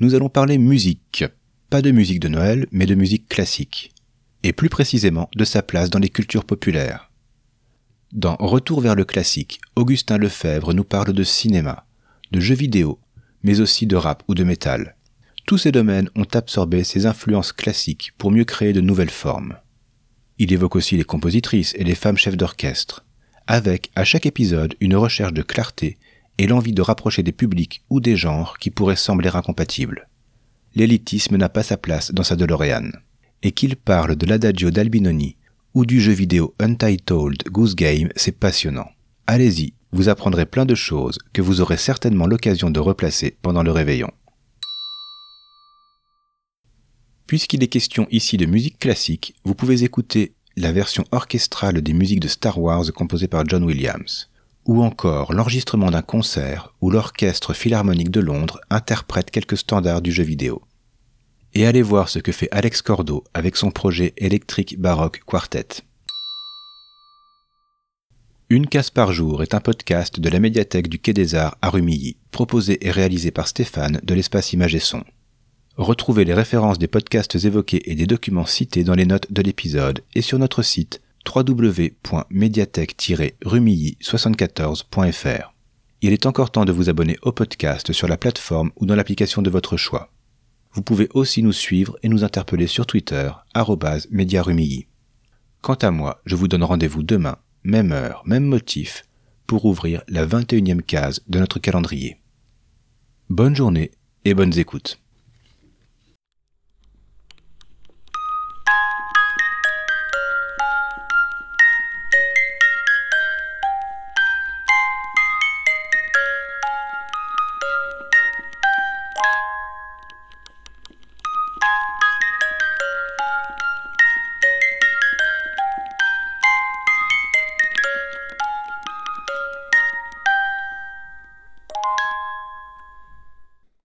Nous allons parler musique. Pas de musique de Noël, mais de musique classique. Et plus précisément de sa place dans les cultures populaires. Dans Retour vers le classique, Augustin Lefebvre nous parle de cinéma, de jeux vidéo, mais aussi de rap ou de métal. Tous ces domaines ont absorbé ces influences classiques pour mieux créer de nouvelles formes. Il évoque aussi les compositrices et les femmes chefs d'orchestre, avec à chaque épisode une recherche de clarté et l'envie de rapprocher des publics ou des genres qui pourraient sembler incompatibles. L'élitisme n'a pas sa place dans sa DeLorean. Et qu'il parle de l'adagio d'Albinoni ou du jeu vidéo Untitled Goose Game, c'est passionnant. Allez-y, vous apprendrez plein de choses que vous aurez certainement l'occasion de replacer pendant le réveillon. Puisqu'il est question ici de musique classique, vous pouvez écouter la version orchestrale des musiques de Star Wars composée par John Williams ou encore l'enregistrement d'un concert où l'Orchestre Philharmonique de Londres interprète quelques standards du jeu vidéo. Et allez voir ce que fait Alex Cordo avec son projet électrique baroque Quartet. Une case par jour est un podcast de la médiathèque du Quai des Arts à Rumilly, proposé et réalisé par Stéphane de l'espace Image et Son. Retrouvez les références des podcasts évoqués et des documents cités dans les notes de l'épisode et sur notre site www.mediathèque-rumilly74.fr. Il est encore temps de vous abonner au podcast sur la plateforme ou dans l'application de votre choix. Vous pouvez aussi nous suivre et nous interpeller sur Twitter, @mediarumilly. Quant à moi, je vous donne rendez-vous demain, même heure, même motif, pour ouvrir la 21e case de notre calendrier. Bonne journée et bonnes écoutes.